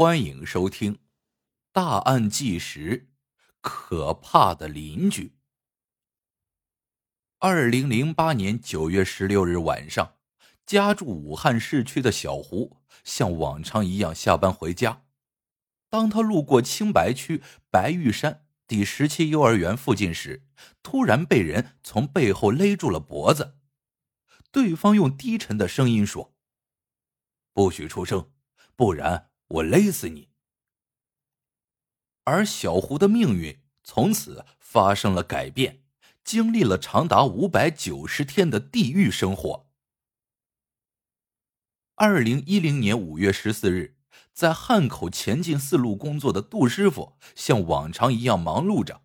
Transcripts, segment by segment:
欢迎收听《大案纪实：可怕的邻居》。二零零八年九月十六日晚上，家住武汉市区的小胡像往常一样下班回家。当他路过青白区白玉山第十七幼儿园附近时，突然被人从背后勒住了脖子。对方用低沉的声音说：“不许出声，不然我勒死你。”而小胡的命运从此发生了改变。经历了长达五百九十天的地狱生活。二零一零年五月十四日，在汉口前进四路工作的杜师傅像往常一样忙碌着。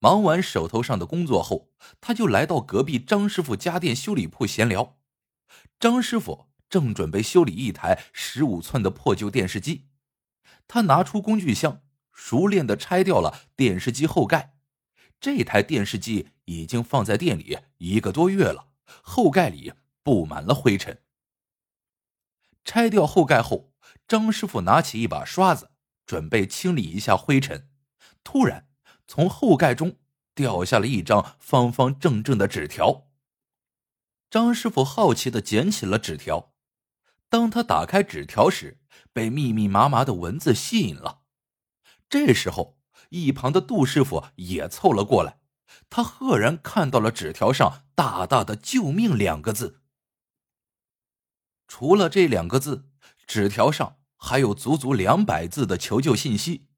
忙完手头上的工作后，他就来到隔壁张师傅家电修理铺闲聊。张师傅正准备修理一台十五寸的破旧电视机，他拿出工具箱，熟练的拆掉了电视机后盖。这台电视机已经放在店里一个多月了，后盖里布满了灰尘。拆掉后盖后，张师傅拿起一把刷子，准备清理一下灰尘。突然，从后盖中掉下了一张方方正正的纸条。张师傅好奇的捡起了纸条，当他打开纸条时，被密密麻麻的文字吸引了。这时候。一旁的杜师傅也凑了过来，他赫然看到了纸条上大大的“救命”两个字。除了这两个字，纸条上还有足足两百字的求救信息。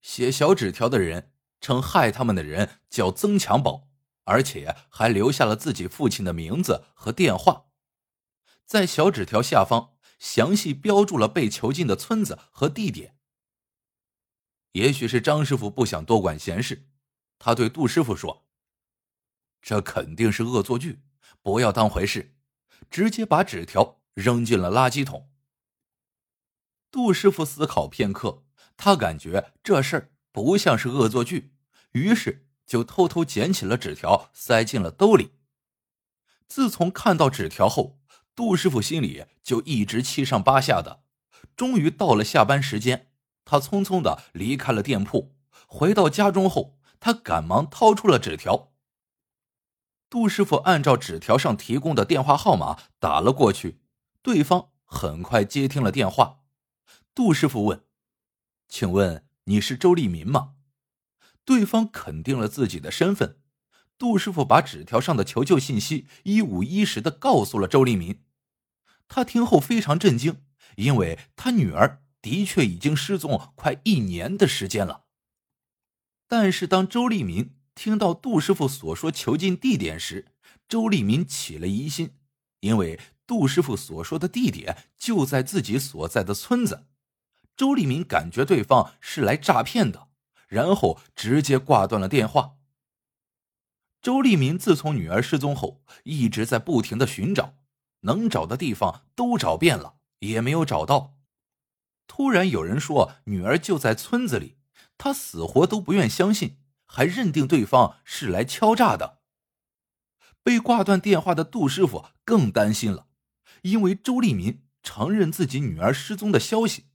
写小纸条的人称害他们的人叫曾强宝，而且还留下了自己父亲的名字和电话。在小纸条下方详细标注了被囚禁的村子和地点。也许是张师傅不想多管闲事，他对杜师傅说：“这肯定是恶作剧，不要当回事。”直接把纸条扔进了垃圾桶。杜师傅思考片刻，他感觉这事儿不像是恶作剧，于是就偷偷捡起了纸条，塞进了兜里。自从看到纸条后，杜师傅心里就一直七上八下的。终于到了下班时间。他匆匆的离开了店铺，回到家中后，他赶忙掏出了纸条。杜师傅按照纸条上提供的电话号码打了过去，对方很快接听了电话。杜师傅问：“请问你是周立民吗？”对方肯定了自己的身份。杜师傅把纸条上的求救信息一五一十的告诉了周立民。他听后非常震惊，因为他女儿。的确已经失踪快一年的时间了。但是当周立民听到杜师傅所说囚禁地点时，周立民起了疑心，因为杜师傅所说的地点就在自己所在的村子。周立民感觉对方是来诈骗的，然后直接挂断了电话。周立民自从女儿失踪后，一直在不停的寻找，能找的地方都找遍了，也没有找到。突然有人说女儿就在村子里，他死活都不愿相信，还认定对方是来敲诈的。被挂断电话的杜师傅更担心了，因为周立民承认自己女儿失踪的消息，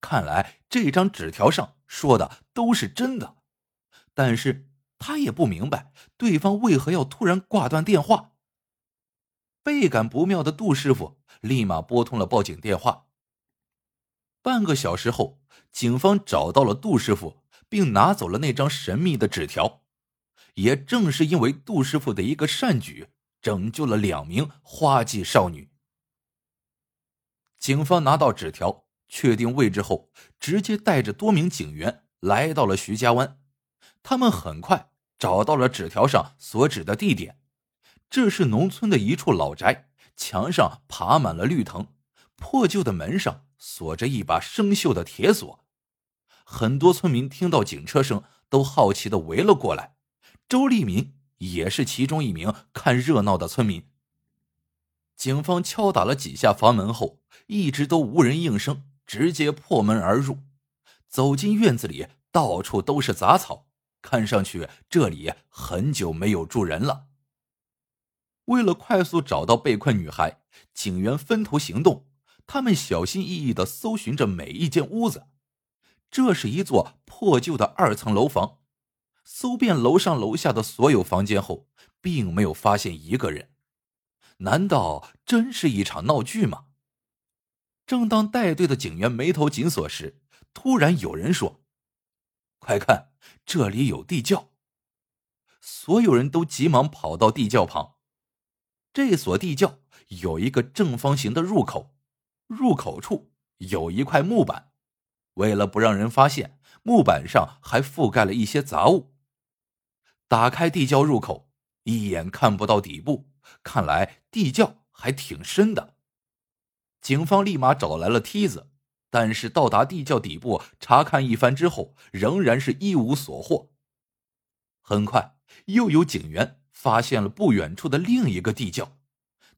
看来这张纸条上说的都是真的。但是他也不明白对方为何要突然挂断电话。倍感不妙的杜师傅立马拨通了报警电话。半个小时后，警方找到了杜师傅，并拿走了那张神秘的纸条。也正是因为杜师傅的一个善举，拯救了两名花季少女。警方拿到纸条，确定位置后，直接带着多名警员来到了徐家湾。他们很快找到了纸条上所指的地点，这是农村的一处老宅，墙上爬满了绿藤，破旧的门上。锁着一把生锈的铁锁，很多村民听到警车声，都好奇的围了过来。周立民也是其中一名看热闹的村民。警方敲打了几下房门后，一直都无人应声，直接破门而入。走进院子里，到处都是杂草，看上去这里很久没有住人了。为了快速找到被困女孩，警员分头行动。他们小心翼翼的搜寻着每一间屋子。这是一座破旧的二层楼房，搜遍楼上楼下的所有房间后，并没有发现一个人。难道真是一场闹剧吗？正当带队的警员眉头紧锁时，突然有人说：“快看，这里有地窖！”所有人都急忙跑到地窖旁。这所地窖有一个正方形的入口，入口处有一块木板。为了不让人发现，木板上还覆盖了一些杂物。打开地窖入口，一眼看不到底部，看来地窖还挺深的。警方立马找来了梯子，但是到达地窖底部查看一番之后，仍然是一无所获。很快，又有警员发现了不远处的另一个地窖，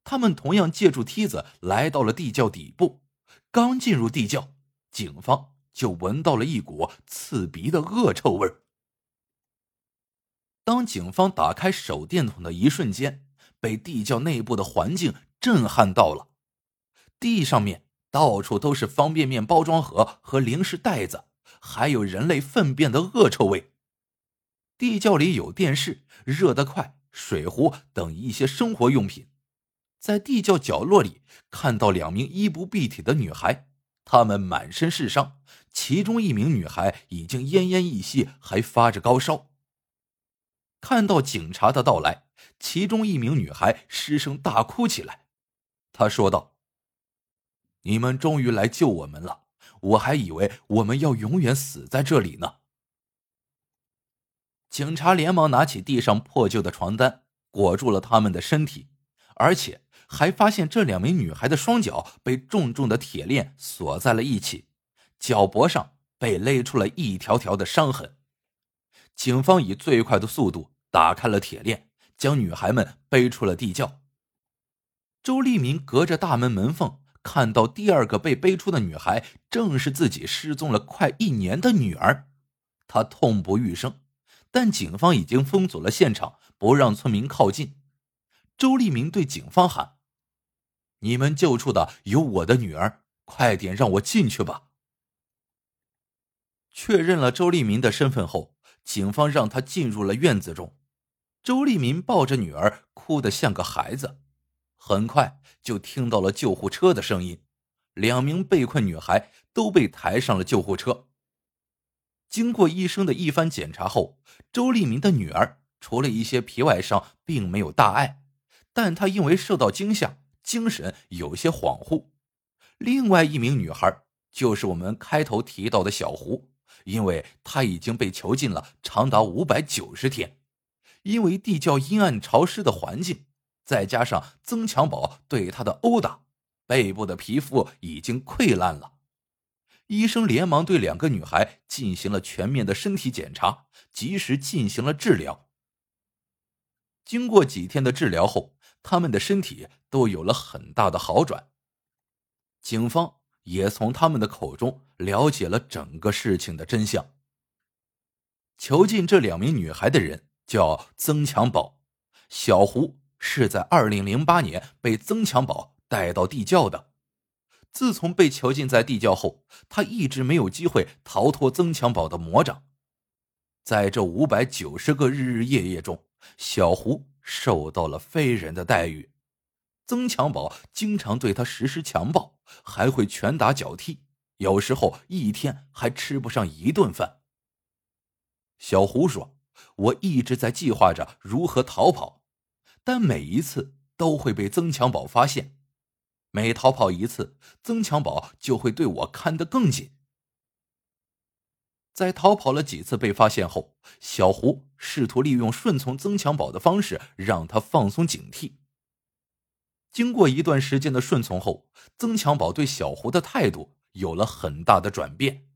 他们同样借助梯子来到了地窖底部。刚进入地窖，警方。就闻到了一股刺鼻的恶臭味当警方打开手电筒的一瞬间，被地窖内部的环境震撼到了。地上面到处都是方便面包装盒和零食袋子，还有人类粪便的恶臭味。地窖里有电视、热得快、水壶等一些生活用品。在地窖角落里，看到两名衣不蔽体的女孩。她们满身是伤，其中一名女孩已经奄奄一息，还发着高烧。看到警察的到来，其中一名女孩失声大哭起来。她说道：“你们终于来救我们了，我还以为我们要永远死在这里呢。”警察连忙拿起地上破旧的床单，裹住了他们的身体，而且。还发现这两名女孩的双脚被重重的铁链锁在了一起，脚脖上被勒出了一条条的伤痕。警方以最快的速度打开了铁链，将女孩们背出了地窖。周立明隔着大门门缝看到第二个被背出的女孩，正是自己失踪了快一年的女儿，他痛不欲生。但警方已经封锁了现场，不让村民靠近。周立明对警方喊。你们救出的有我的女儿，快点让我进去吧。确认了周立民的身份后，警方让他进入了院子中。周立民抱着女儿，哭得像个孩子。很快就听到了救护车的声音，两名被困女孩都被抬上了救护车。经过医生的一番检查后，周立民的女儿除了一些皮外伤，并没有大碍，但她因为受到惊吓。精神有些恍惚。另外一名女孩就是我们开头提到的小胡，因为她已经被囚禁了长达五百九十天。因为地窖阴暗潮湿的环境，再加上曾强宝对她的殴打，背部的皮肤已经溃烂了。医生连忙对两个女孩进行了全面的身体检查，及时进行了治疗。经过几天的治疗后，他们的身体都有了很大的好转。警方也从他们的口中了解了整个事情的真相。囚禁这两名女孩的人叫曾强宝，小胡是在二零零八年被曾强宝带到地窖的。自从被囚禁在地窖后，他一直没有机会逃脱曾强宝的魔掌。在这五百九十个日日夜夜中，小胡。受到了非人的待遇，曾强宝经常对他实施强暴，还会拳打脚踢，有时候一天还吃不上一顿饭。小胡说：“我一直在计划着如何逃跑，但每一次都会被曾强宝发现。每逃跑一次，曾强宝就会对我看得更紧。”在逃跑了几次被发现后，小胡试图利用顺从曾强宝的方式让他放松警惕。经过一段时间的顺从后，曾强宝对小胡的态度有了很大的转变。